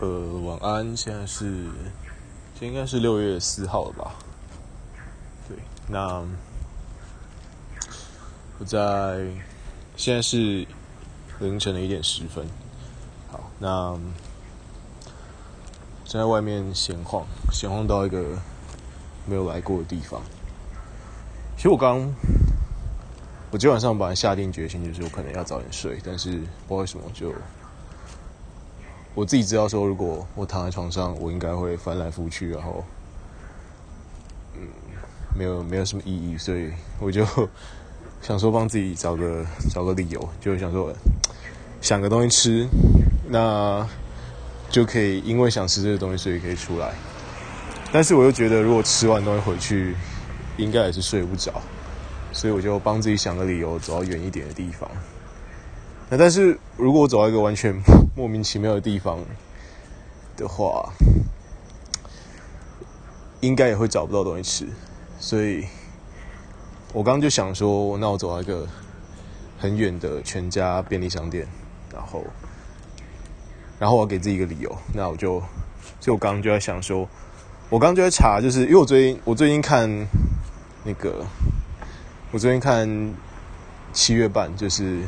呃，晚安。现在是，今天应该是六月四号了吧？对，那我在现在是凌晨的一点十分。好，那在外面闲晃，闲晃到一个没有来过的地方。其实我刚，我今晚上本来下定决心，就是我可能要早点睡，但是不知道为什么就。我自己知道说，如果我躺在床上，我应该会翻来覆去，然后，嗯，没有没有什么意义，所以我就 想说帮自己找个找个理由，就想说想个东西吃，那就可以因为想吃这个东西，所以可以出来。但是我又觉得，如果吃完东西回去，应该也是睡不着，所以我就帮自己想个理由，走到远一点的地方。那但是如果我走到一个完全莫名其妙的地方的话，应该也会找不到东西吃，所以我刚刚就想说，那我走到一个很远的全家便利商店，然后，然后我给自己一个理由，那我就，所以我刚刚就在想说，我刚刚就在查，就是因为我最近我最近看那个，我最近看七月半，就是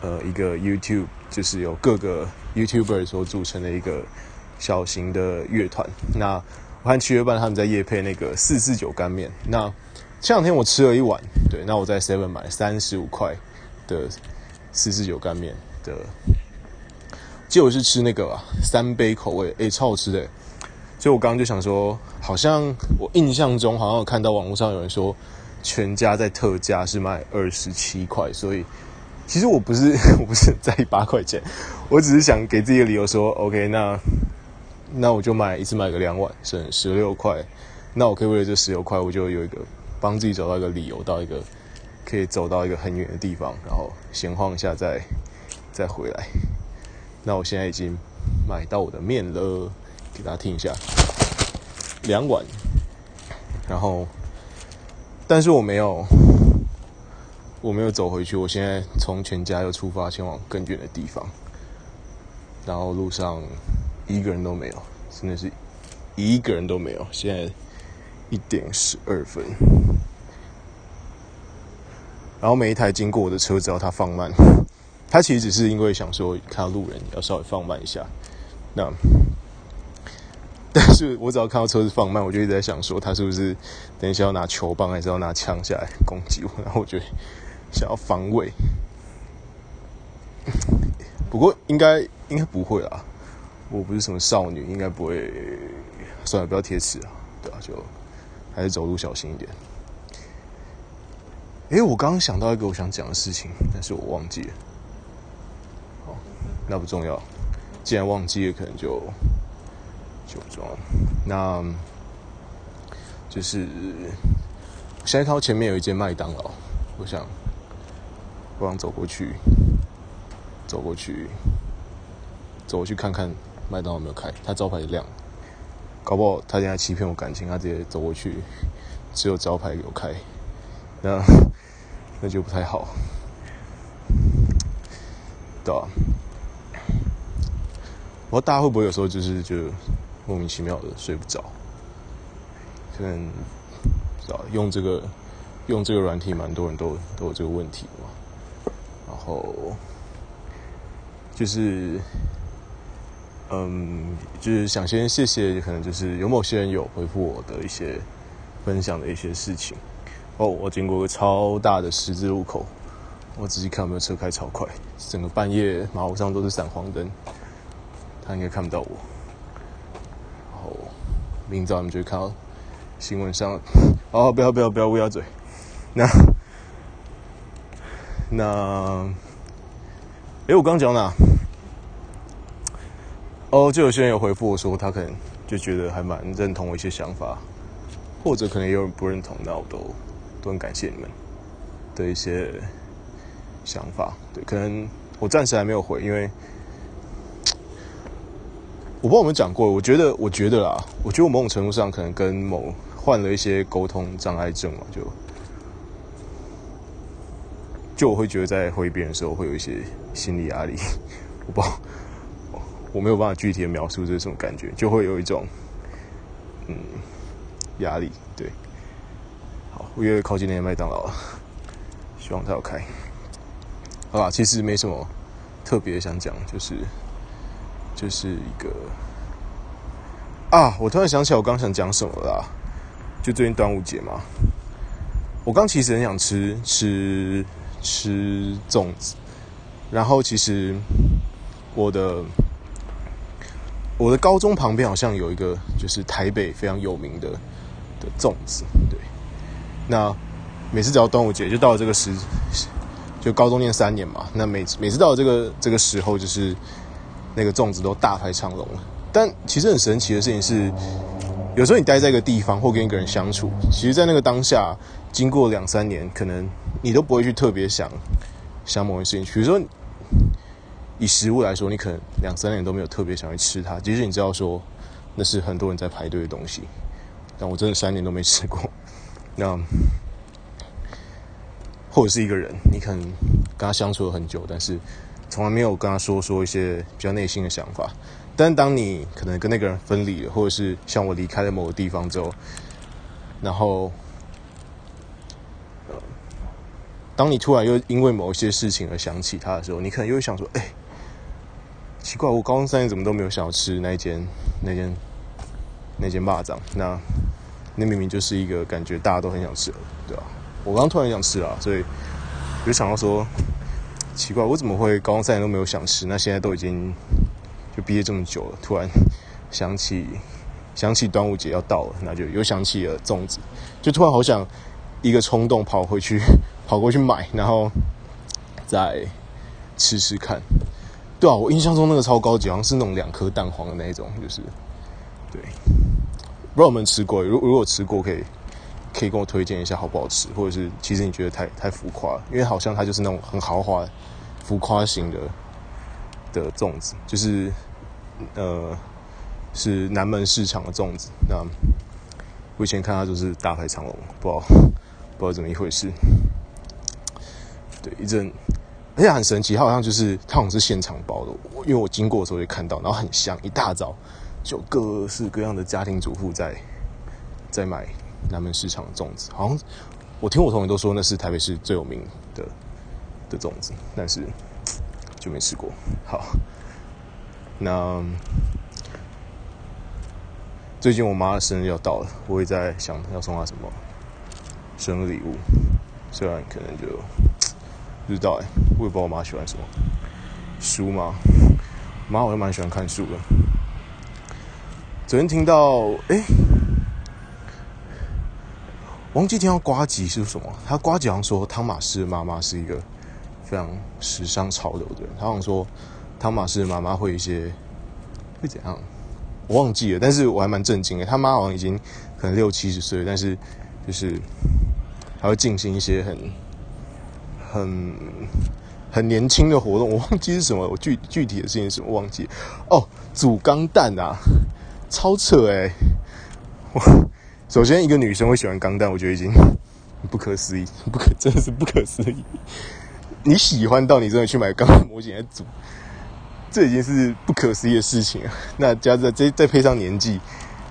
呃一个 YouTube。就是有各个 YouTuber 所组成的一个小型的乐团。那我看七月半他们在夜配那个四四九干面。那前两天我吃了一碗，对，那我在 Seven 买三十五块的四四九干面的，结果是吃那个、三杯口味，诶，超好吃的。所以我刚刚就想说，好像我印象中好像有看到网络上有人说，全家在特价是卖二十七块，所以。其实我不是，我不是在意八块钱，我只是想给自己的理由说，OK，那那我就买一次买个两碗，省十六块，那我可以为了这十六块，我就有一个帮自己找到一个理由，到一个可以走到一个很远的地方，然后闲晃一下再再回来。那我现在已经买到我的面了，给大家听一下，两碗，然后但是我没有。我没有走回去，我现在从全家又出发前往更远的地方，然后路上一个人都没有，真的是一个人都没有。现在一点十二分，然后每一台经过我的车，只要它放慢，它其实只是因为想说看到路人要稍微放慢一下。那 但是我只要看到车子放慢，我就一直在想说，他是不是等一下要拿球棒，还是要拿枪下来攻击我？然后我觉得。想要防卫，不过应该应该不会啦。我不是什么少女，应该不会。算了，不要贴词啊，对啊，就还是走路小心一点。诶，我刚刚想到一个我想讲的事情，但是我忘记了。好，那不重要。既然忘记了，可能就就不重要。那就是现在看到前面有一间麦当劳，我想。我想走过去，走过去，走过去看看麦当劳有没有开。他招牌也亮，搞不好他现在欺骗我感情，他直接走过去，只有招牌有开，那那就不太好，对吧？我大家会不会有时候就是就莫名其妙的睡不着？可能知道用这个用这个软体，蛮多人都都有这个问题嘛。然后，就是，嗯，就是想先谢谢，可能就是有某些人有回复我的一些分享的一些事情。哦，我经过个超大的十字路口，我仔细看有没有车开超快，整个半夜马路上都是闪黄灯，他应该看不到我。然后明早你们就会看到新闻上，哦，不要不要不要乌鸦嘴，那。那，诶，我刚讲哪？哦，就有些人有回复我说，他可能就觉得还蛮认同我一些想法，或者可能有人不认同，那我都都很感谢你们的一些想法。对，可能我暂时还没有回，因为我不知道有没有讲过。我觉得，我觉得啦，我觉得我某种程度上可能跟某患了一些沟通障碍症嘛，就。就我会觉得在回别人的时候会有一些心理压力，我不知道，我没有办法具体的描述这是什么感觉，就会有一种嗯压力。对，好，我越靠近那个麦当劳了，希望它要开。好吧，其实没什么特别想讲，就是就是一个啊，我突然想起来，我刚想讲什么啦？就最近端午节嘛，我刚其实很想吃吃吃粽子，然后其实我的我的高中旁边好像有一个就是台北非常有名的的粽子，对，那每次只要端午节就到了这个时。就高中念三年嘛，那每次每次到了这个这个时候，就是那个粽子都大排长龙了。但其实很神奇的事情是，有时候你待在一个地方或跟一个人相处，其实，在那个当下，经过两三年，可能你都不会去特别想想某件事情。比如说，以食物来说，你可能两三年都没有特别想去吃它，即使你知道说那是很多人在排队的东西，但我真的三年都没吃过。那。或者是一个人，你可能跟他相处了很久，但是从来没有跟他说说一些比较内心的想法。但当你可能跟那个人分离了，或者是像我离开了某个地方之后，然后，当你突然又因为某一些事情而想起他的时候，你可能又会想说：“哎，奇怪，我高中三年怎么都没有想要吃那一间、那间、那间蚂蚱？那那明明就是一个感觉大家都很想吃的，对吧？”我刚突然想吃了，所以就想到说，奇怪，我怎么会高中三年都没有想吃？那现在都已经就毕业这么久了，突然想起想起端午节要到了，那就又想起了粽子，就突然好想一个冲动跑回去跑过去买，然后再吃吃看。对啊，我印象中那个超高级，好像是那种两颗蛋黄的那种，就是对，不知道有没有吃过？如如果吃过可以。可以跟我推荐一下好不好吃，或者是其实你觉得太太浮夸？因为好像它就是那种很豪华、浮夸型的的粽子，就是呃是南门市场的粽子。那我以前看它就是大排长龙，不知道不知道怎么一回事。对，一阵而且很神奇，它好像就是它好像是现场包的，因为我经过的时候就看到，然后很香，一大早就各式各样的家庭主妇在在买。南门市场的粽子，好像我听我同学都说那是台北市最有名的的粽子，但是就没吃过。好，那最近我妈的生日要到了，我也在想要送她什么生日礼物，虽然可能就不知道哎，我也不知道我妈喜欢什么书吗？妈好像蛮喜欢看书的。昨天听到哎。欸忘记听到呱吉是什么？他呱吉好像说汤马士的妈妈是一个非常时尚潮流的人。他好像说汤马士的妈妈会一些会怎样？我忘记了，但是我还蛮震惊的。他妈好像已经可能六七十岁，但是就是还会进行一些很很很年轻的活动。我忘记是什么，我具具体的事情是什么我忘记哦，组钢弹啊，超扯诶、欸。我。首先，一个女生会喜欢钢弹，我觉得已经 不可思议，不可真的是不可思议。你喜欢到你真的去买钢弹模型来组，这已经是不可思议的事情啊。那加在再再配上年纪，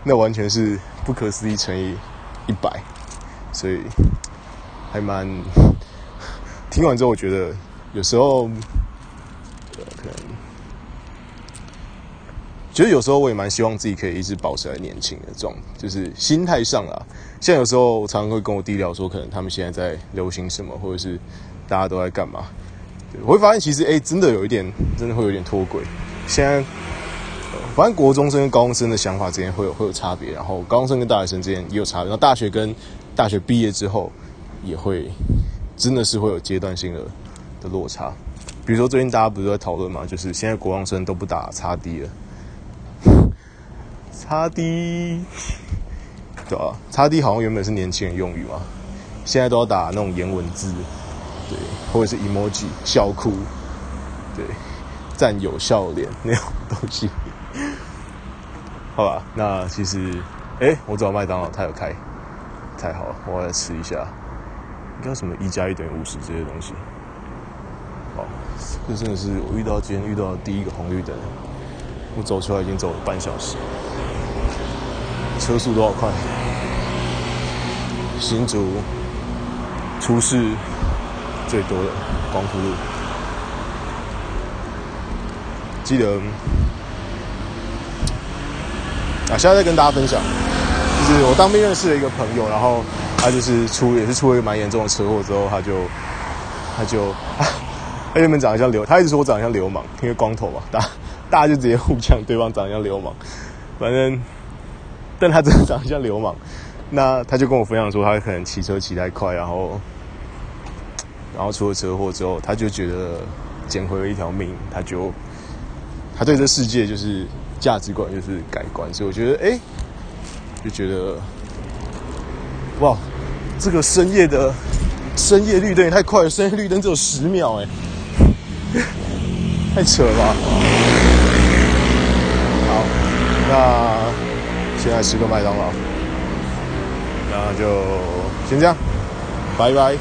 那完全是不可思议乘以一百。所以还蛮听完之后，我觉得有时候可能。其实有时候我也蛮希望自己可以一直保持在年轻的状，就是心态上啦。像有时候我常常会跟我弟聊说，可能他们现在在流行什么，或者是大家都在干嘛。我会发现其实哎、真的有一点，真的会有点脱轨。现在，反正国中生跟高中生的想法之间会有会有差别，然后高中生跟大学生之间也有差别，然后大学跟大学毕业之后也会真的是会有阶段性的的落差。比如说最近大家不是在讨论嘛，就是现在国王生都不打叉 D 了。叉 D，对啊，叉 D 好像原本是年轻人用语嘛，现在都要打那种颜文字，对，或者是 emoji 笑哭，对，战友笑脸 那种东西。好吧，那其实，哎、我找麦当劳，他有开，太好了，我要来吃一下。应该什么一加一等于五十这些东西。好，这真的是我遇到今天遇到的第一个红绿灯。我走出来已经走了半小时，车速多少快？新竹出事最多的光复路，记得啊，现在再跟大家分享，就是我当兵认识了一个朋友，然后他就是出也是出了一个蛮严重的车祸之后，他就他就 他原本长得像流，他一直说我长得像流氓，因为光头嘛，大大家就直接互呛对方长得像流氓，反正但他真的长得像流氓。那他就跟我分享说，他可能骑车骑太快，然后，然后出了车祸之后，他就觉得捡回了一条命，他就他对这世界就是价值观就是改观，所以我觉得，哎、就觉得，哇，这个深夜的深夜绿灯也太快了，深夜绿灯只有十秒，哎，太扯了吧？好，那现在吃个麦当劳。那就先这样，拜拜。